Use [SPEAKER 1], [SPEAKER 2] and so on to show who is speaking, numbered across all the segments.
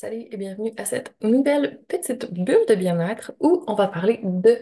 [SPEAKER 1] Salut et bienvenue à cette nouvelle petite bulle de bien-être où on va parler de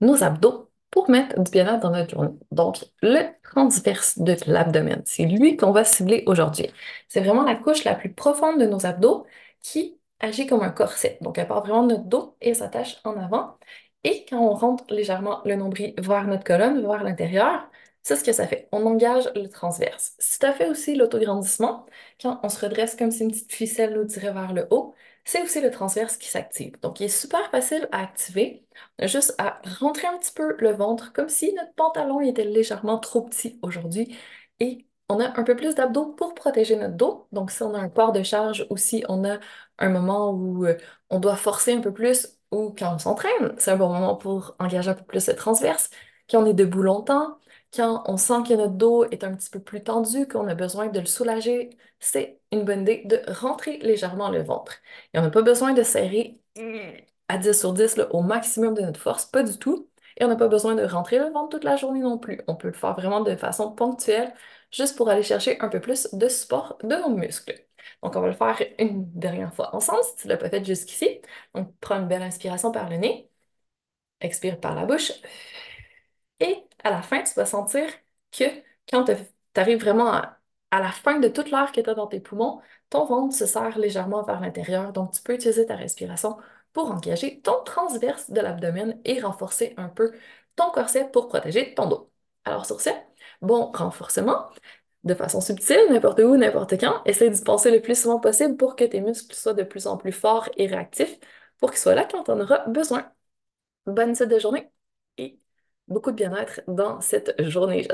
[SPEAKER 1] nos abdos pour mettre du bien-être dans notre journée. Donc, le transverse de l'abdomen, c'est lui qu'on va cibler aujourd'hui. C'est vraiment la couche la plus profonde de nos abdos qui agit comme un corset. Donc, elle part vraiment de notre dos et s'attache en avant. Et quand on rentre légèrement le nombril vers notre colonne, vers l'intérieur, c'est ce que ça fait. On engage le transverse. Si tu as fait aussi l'autograndissement, quand on se redresse comme si une petite ficelle nous tirait vers le haut, c'est aussi le transverse qui s'active. Donc, il est super facile à activer. Juste à rentrer un petit peu le ventre, comme si notre pantalon était légèrement trop petit aujourd'hui. Et on a un peu plus d'abdos pour protéger notre dos. Donc, si on a un port de charge ou si on a un moment où euh, on doit forcer un peu plus ou quand on s'entraîne, c'est un bon moment pour engager un peu plus le transverse. Quand on est debout longtemps, quand on sent que notre dos est un petit peu plus tendu, qu'on a besoin de le soulager, c'est une bonne idée de rentrer légèrement le ventre. Et on n'a pas besoin de serrer à 10 sur 10 là, au maximum de notre force, pas du tout. Et on n'a pas besoin de rentrer le ventre toute la journée non plus. On peut le faire vraiment de façon ponctuelle, juste pour aller chercher un peu plus de support de nos muscles. Donc, on va le faire une dernière fois ensemble, si tu ne l'as pas fait jusqu'ici. Donc, prends une belle inspiration par le nez. Expire par la bouche. Et à la fin, tu vas sentir que quand tu arrives vraiment à, la fin de toute l'air que tu dans tes poumons, ton ventre se serre légèrement vers l'intérieur. Donc, tu peux utiliser ta respiration pour engager ton transverse de l'abdomen et renforcer un peu ton corset pour protéger ton dos. Alors, sur ce, bon renforcement de façon subtile, n'importe où, n'importe quand. Essaye d'y penser le plus souvent possible pour que tes muscles soient de plus en plus forts et réactifs pour qu'ils soient là quand on aura besoin. Bonne suite de journée beaucoup de bien-être dans cette journée.